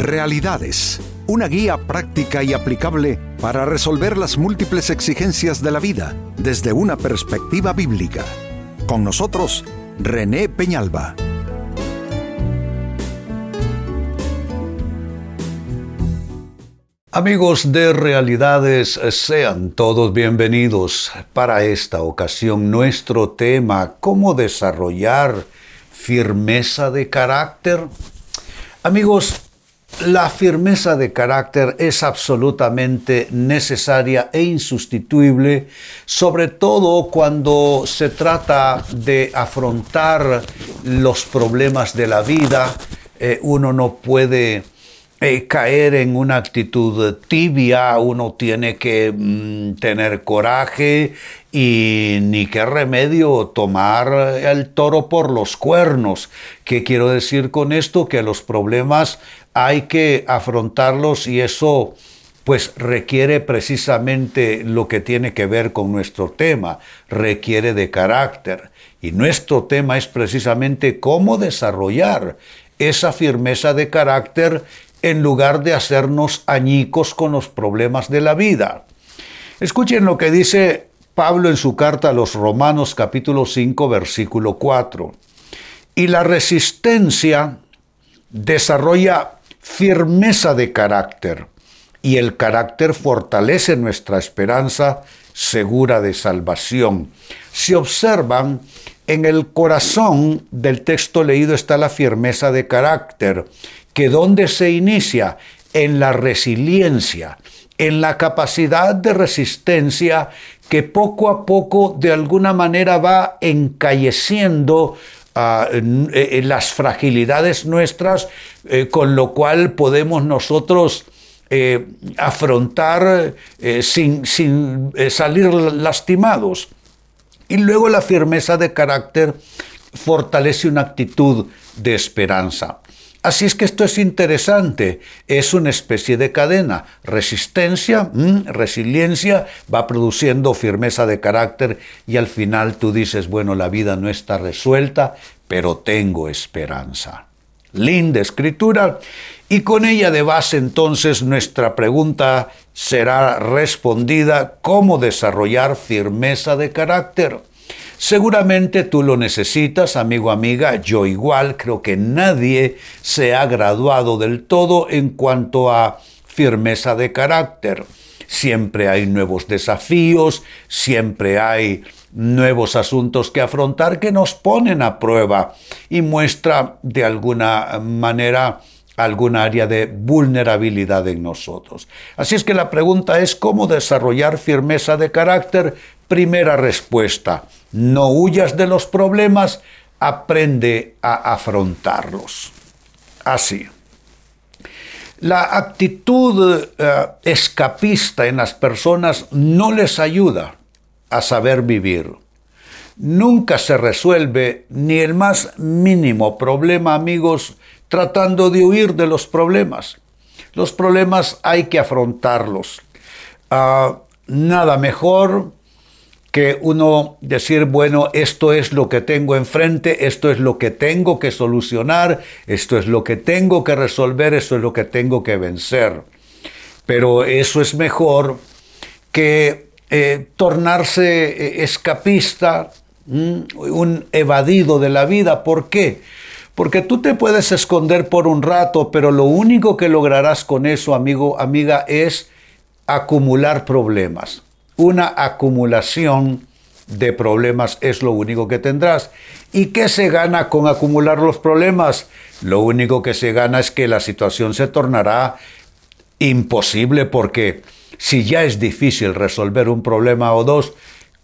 Realidades, una guía práctica y aplicable para resolver las múltiples exigencias de la vida desde una perspectiva bíblica. Con nosotros, René Peñalba. Amigos de Realidades, sean todos bienvenidos. Para esta ocasión, nuestro tema, ¿cómo desarrollar firmeza de carácter? Amigos, la firmeza de carácter es absolutamente necesaria e insustituible, sobre todo cuando se trata de afrontar los problemas de la vida. Eh, uno no puede eh, caer en una actitud tibia, uno tiene que mm, tener coraje y ni qué remedio tomar el toro por los cuernos. ¿Qué quiero decir con esto? Que los problemas hay que afrontarlos y eso pues requiere precisamente lo que tiene que ver con nuestro tema, requiere de carácter. Y nuestro tema es precisamente cómo desarrollar esa firmeza de carácter en lugar de hacernos añicos con los problemas de la vida. Escuchen lo que dice Pablo en su carta a los Romanos capítulo 5 versículo 4. Y la resistencia desarrolla firmeza de carácter y el carácter fortalece nuestra esperanza segura de salvación. Si observan, en el corazón del texto leído está la firmeza de carácter que donde se inicia en la resiliencia, en la capacidad de resistencia que poco a poco de alguna manera va encalleciendo ah, eh, las fragilidades nuestras, eh, con lo cual podemos nosotros eh, afrontar sin, sin salir lastimados. Y luego la firmeza de carácter fortalece una actitud de esperanza. Así es que esto es interesante, es una especie de cadena. Resistencia, mm, resiliencia, va produciendo firmeza de carácter y al final tú dices, bueno, la vida no está resuelta, pero tengo esperanza. Linda escritura. Y con ella de base entonces nuestra pregunta será respondida, ¿cómo desarrollar firmeza de carácter? Seguramente tú lo necesitas, amigo, amiga, yo igual, creo que nadie se ha graduado del todo en cuanto a firmeza de carácter. Siempre hay nuevos desafíos, siempre hay nuevos asuntos que afrontar que nos ponen a prueba y muestra de alguna manera algún área de vulnerabilidad en nosotros. Así es que la pregunta es cómo desarrollar firmeza de carácter. Primera respuesta, no huyas de los problemas, aprende a afrontarlos. Así. La actitud eh, escapista en las personas no les ayuda a saber vivir. Nunca se resuelve ni el más mínimo problema, amigos, tratando de huir de los problemas. Los problemas hay que afrontarlos. Ah, nada mejor que uno decir, bueno, esto es lo que tengo enfrente, esto es lo que tengo que solucionar, esto es lo que tengo que resolver, esto es lo que tengo que vencer. Pero eso es mejor que eh, tornarse eh, escapista, un evadido de la vida. ¿Por qué? Porque tú te puedes esconder por un rato, pero lo único que lograrás con eso, amigo, amiga, es acumular problemas una acumulación de problemas es lo único que tendrás. ¿Y qué se gana con acumular los problemas? Lo único que se gana es que la situación se tornará imposible porque si ya es difícil resolver un problema o dos,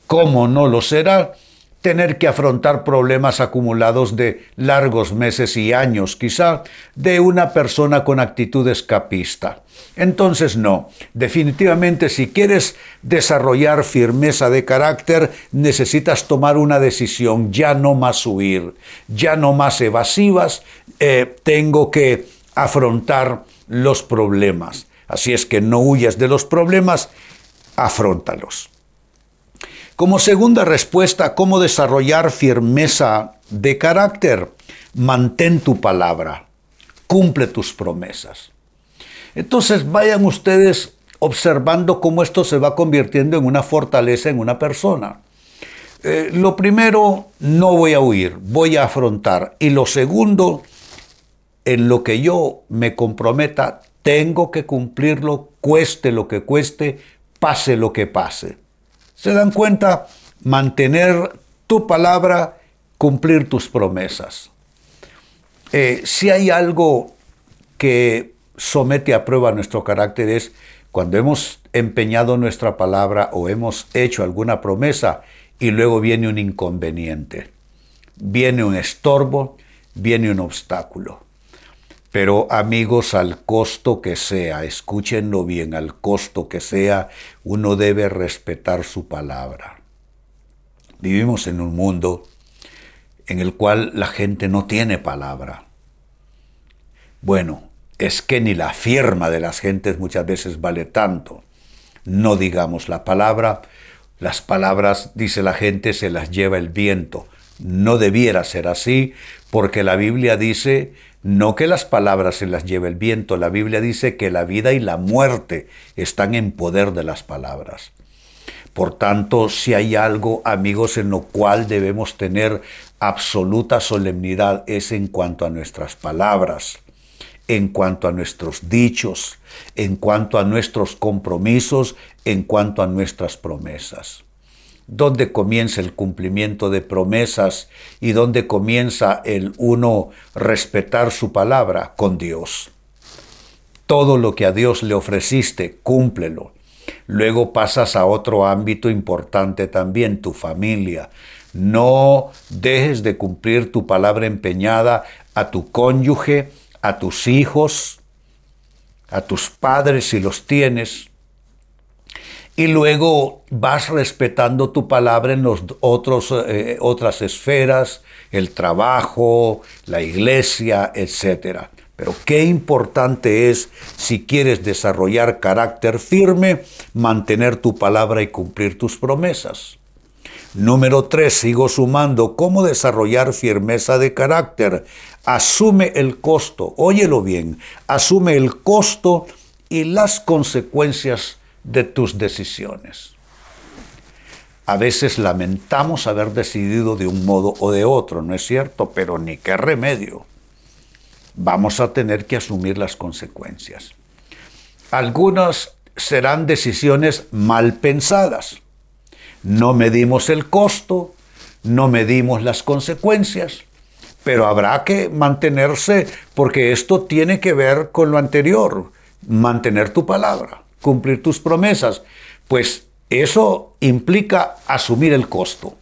¿cómo no lo será? Tener que afrontar problemas acumulados de largos meses y años, quizá, de una persona con actitud escapista. Entonces no, definitivamente si quieres desarrollar firmeza de carácter, necesitas tomar una decisión, ya no más huir, ya no más evasivas, eh, tengo que afrontar los problemas. Así es que no huyas de los problemas, afrontalos. Como segunda respuesta, ¿cómo desarrollar firmeza de carácter? Mantén tu palabra, cumple tus promesas. Entonces vayan ustedes observando cómo esto se va convirtiendo en una fortaleza en una persona. Eh, lo primero, no voy a huir, voy a afrontar. Y lo segundo, en lo que yo me comprometa, tengo que cumplirlo, cueste lo que cueste, pase lo que pase. ¿Se dan cuenta? Mantener tu palabra, cumplir tus promesas. Eh, si hay algo que somete a prueba nuestro carácter es cuando hemos empeñado nuestra palabra o hemos hecho alguna promesa y luego viene un inconveniente, viene un estorbo, viene un obstáculo. Pero amigos, al costo que sea, escúchenlo bien, al costo que sea, uno debe respetar su palabra. Vivimos en un mundo en el cual la gente no tiene palabra. Bueno, es que ni la firma de las gentes muchas veces vale tanto. No digamos la palabra, las palabras, dice la gente, se las lleva el viento. No debiera ser así, porque la Biblia dice no que las palabras se las lleve el viento, la Biblia dice que la vida y la muerte están en poder de las palabras. Por tanto, si hay algo, amigos, en lo cual debemos tener absoluta solemnidad, es en cuanto a nuestras palabras en cuanto a nuestros dichos, en cuanto a nuestros compromisos, en cuanto a nuestras promesas. ¿Dónde comienza el cumplimiento de promesas y dónde comienza el uno respetar su palabra? Con Dios. Todo lo que a Dios le ofreciste, cúmplelo. Luego pasas a otro ámbito importante también, tu familia. No dejes de cumplir tu palabra empeñada a tu cónyuge, a tus hijos, a tus padres si los tienes, y luego vas respetando tu palabra en los otros, eh, otras esferas, el trabajo, la iglesia, etc. Pero qué importante es, si quieres desarrollar carácter firme, mantener tu palabra y cumplir tus promesas. Número 3, sigo sumando, cómo desarrollar firmeza de carácter. Asume el costo, óyelo bien, asume el costo y las consecuencias de tus decisiones. A veces lamentamos haber decidido de un modo o de otro, ¿no es cierto? Pero ni qué remedio. Vamos a tener que asumir las consecuencias. Algunas serán decisiones mal pensadas no medimos el costo, no medimos las consecuencias, pero habrá que mantenerse porque esto tiene que ver con lo anterior, mantener tu palabra, cumplir tus promesas, pues eso implica asumir el costo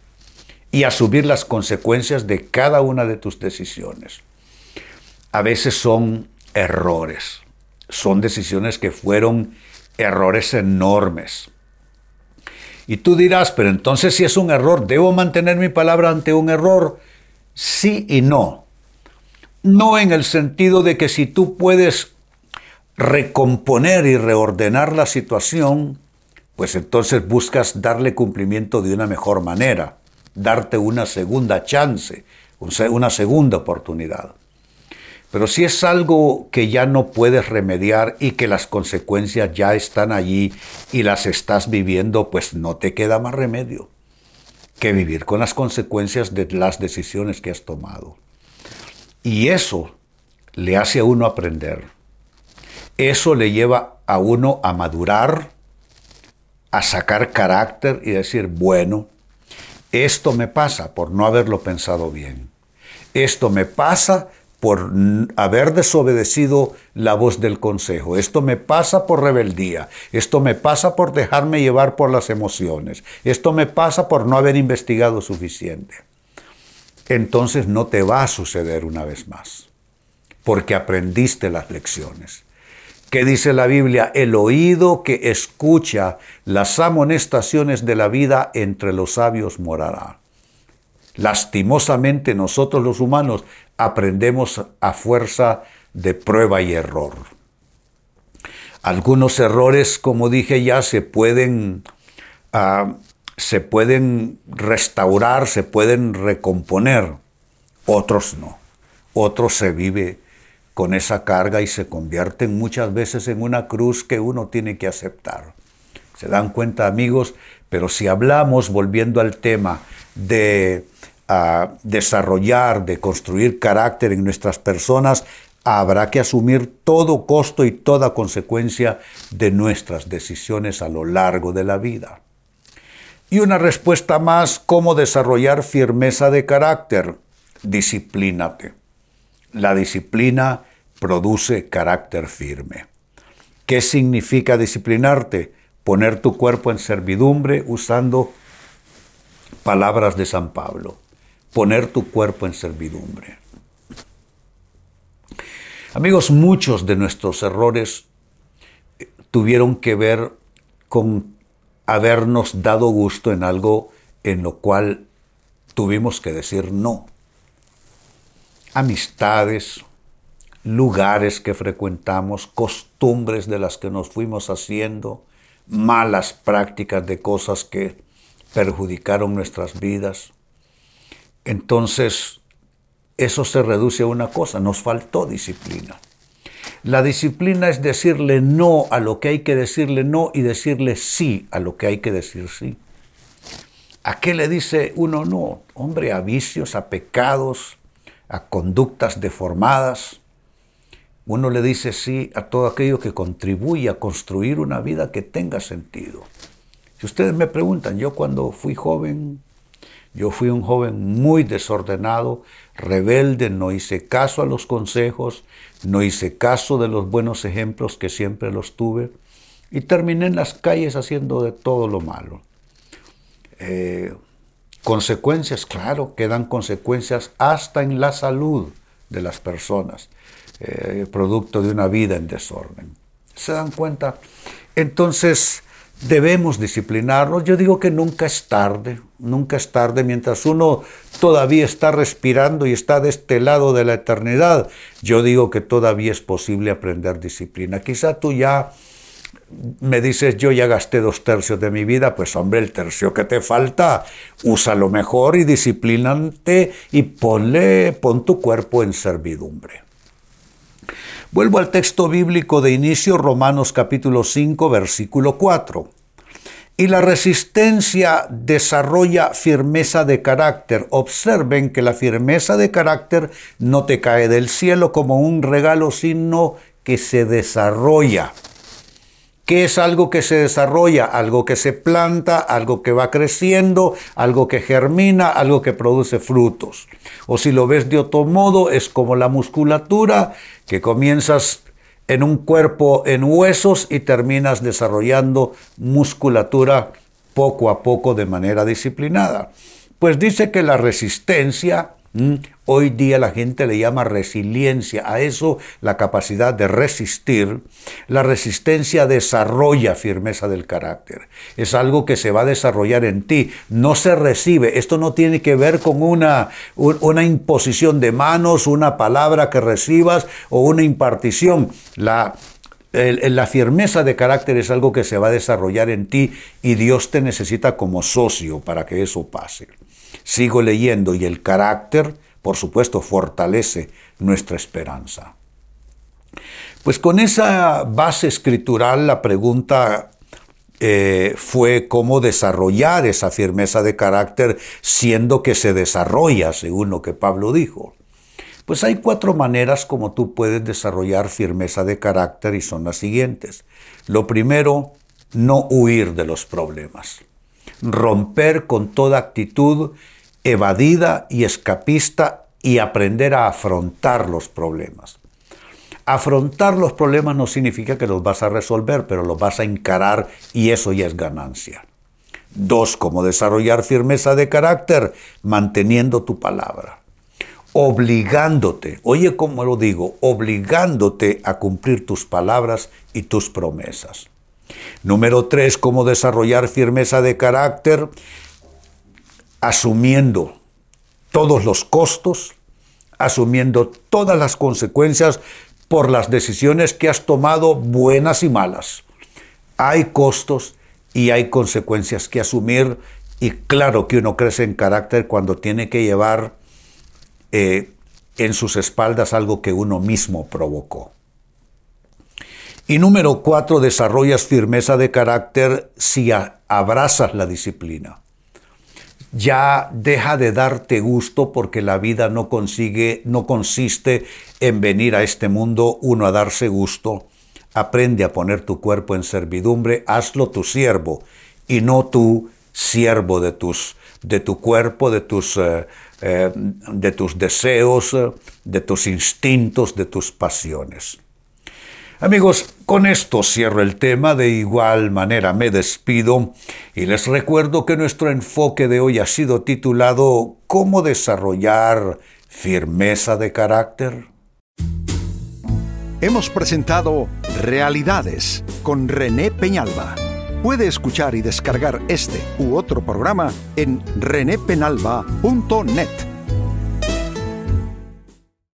y asumir las consecuencias de cada una de tus decisiones. A veces son errores, son decisiones que fueron errores enormes y tú dirás, pero entonces si es un error, ¿debo mantener mi palabra ante un error? Sí y no. No en el sentido de que si tú puedes recomponer y reordenar la situación, pues entonces buscas darle cumplimiento de una mejor manera, darte una segunda chance, una segunda oportunidad. Pero si es algo que ya no puedes remediar y que las consecuencias ya están allí y las estás viviendo, pues no te queda más remedio que vivir con las consecuencias de las decisiones que has tomado. Y eso le hace a uno aprender. Eso le lleva a uno a madurar, a sacar carácter y decir, bueno, esto me pasa por no haberlo pensado bien. Esto me pasa por haber desobedecido la voz del consejo. Esto me pasa por rebeldía. Esto me pasa por dejarme llevar por las emociones. Esto me pasa por no haber investigado suficiente. Entonces no te va a suceder una vez más, porque aprendiste las lecciones. ¿Qué dice la Biblia? El oído que escucha las amonestaciones de la vida entre los sabios morará. Lastimosamente nosotros los humanos aprendemos a fuerza de prueba y error. Algunos errores, como dije ya, se pueden, ah, se pueden restaurar, se pueden recomponer, otros no. Otros se vive con esa carga y se convierten muchas veces en una cruz que uno tiene que aceptar. ¿Se dan cuenta amigos? Pero si hablamos, volviendo al tema, de ah, desarrollar, de construir carácter en nuestras personas, habrá que asumir todo costo y toda consecuencia de nuestras decisiones a lo largo de la vida. Y una respuesta más, ¿cómo desarrollar firmeza de carácter? Disciplínate. La disciplina produce carácter firme. ¿Qué significa disciplinarte? Poner tu cuerpo en servidumbre usando palabras de San Pablo. Poner tu cuerpo en servidumbre. Amigos, muchos de nuestros errores eh, tuvieron que ver con habernos dado gusto en algo en lo cual tuvimos que decir no. Amistades, lugares que frecuentamos, costumbres de las que nos fuimos haciendo, malas prácticas de cosas que perjudicaron nuestras vidas. Entonces, eso se reduce a una cosa, nos faltó disciplina. La disciplina es decirle no a lo que hay que decirle no y decirle sí a lo que hay que decir sí. ¿A qué le dice uno no? Hombre, a vicios, a pecados, a conductas deformadas. Uno le dice sí a todo aquello que contribuye a construir una vida que tenga sentido. Si ustedes me preguntan, yo cuando fui joven, yo fui un joven muy desordenado, rebelde, no hice caso a los consejos, no hice caso de los buenos ejemplos que siempre los tuve y terminé en las calles haciendo de todo lo malo. Eh, consecuencias, claro, quedan consecuencias hasta en la salud de las personas, eh, producto de una vida en desorden. ¿Se dan cuenta? Entonces, debemos disciplinarnos. Yo digo que nunca es tarde, nunca es tarde mientras uno todavía está respirando y está de este lado de la eternidad. Yo digo que todavía es posible aprender disciplina. Quizá tú ya me dices, yo ya gasté dos tercios de mi vida, pues hombre, el tercio que te falta, úsalo mejor y disciplínate y ponle, pon tu cuerpo en servidumbre. Vuelvo al texto bíblico de inicio, Romanos capítulo 5, versículo 4. Y la resistencia desarrolla firmeza de carácter. Observen que la firmeza de carácter no te cae del cielo como un regalo, sino que se desarrolla. ¿Qué es algo que se desarrolla? Algo que se planta, algo que va creciendo, algo que germina, algo que produce frutos. O si lo ves de otro modo, es como la musculatura, que comienzas en un cuerpo en huesos y terminas desarrollando musculatura poco a poco de manera disciplinada. Pues dice que la resistencia Mm. Hoy día la gente le llama resiliencia a eso, la capacidad de resistir. La resistencia desarrolla firmeza del carácter. Es algo que se va a desarrollar en ti. No se recibe. Esto no tiene que ver con una, una imposición de manos, una palabra que recibas o una impartición. La, la firmeza de carácter es algo que se va a desarrollar en ti y Dios te necesita como socio para que eso pase. Sigo leyendo y el carácter, por supuesto, fortalece nuestra esperanza. Pues con esa base escritural la pregunta eh, fue cómo desarrollar esa firmeza de carácter siendo que se desarrolla, según lo que Pablo dijo. Pues hay cuatro maneras como tú puedes desarrollar firmeza de carácter y son las siguientes. Lo primero, no huir de los problemas. Romper con toda actitud evadida y escapista y aprender a afrontar los problemas. Afrontar los problemas no significa que los vas a resolver, pero los vas a encarar y eso ya es ganancia. Dos, cómo desarrollar firmeza de carácter, manteniendo tu palabra. Obligándote, oye cómo lo digo, obligándote a cumplir tus palabras y tus promesas. Número tres, cómo desarrollar firmeza de carácter, asumiendo todos los costos, asumiendo todas las consecuencias por las decisiones que has tomado, buenas y malas. Hay costos y hay consecuencias que asumir y claro que uno crece en carácter cuando tiene que llevar eh, en sus espaldas algo que uno mismo provocó. Y número cuatro, desarrollas firmeza de carácter si abrazas la disciplina. Ya deja de darte gusto porque la vida no consigue, no consiste en venir a este mundo uno a darse gusto. Aprende a poner tu cuerpo en servidumbre, hazlo tu siervo y no tu siervo de tus de tu cuerpo, de tus, eh, eh, de tus deseos, de tus instintos, de tus pasiones. Amigos, con esto cierro el tema, de igual manera me despido y les recuerdo que nuestro enfoque de hoy ha sido titulado ¿Cómo desarrollar firmeza de carácter? Hemos presentado Realidades con René Peñalba. Puede escuchar y descargar este u otro programa en renépenalba.net.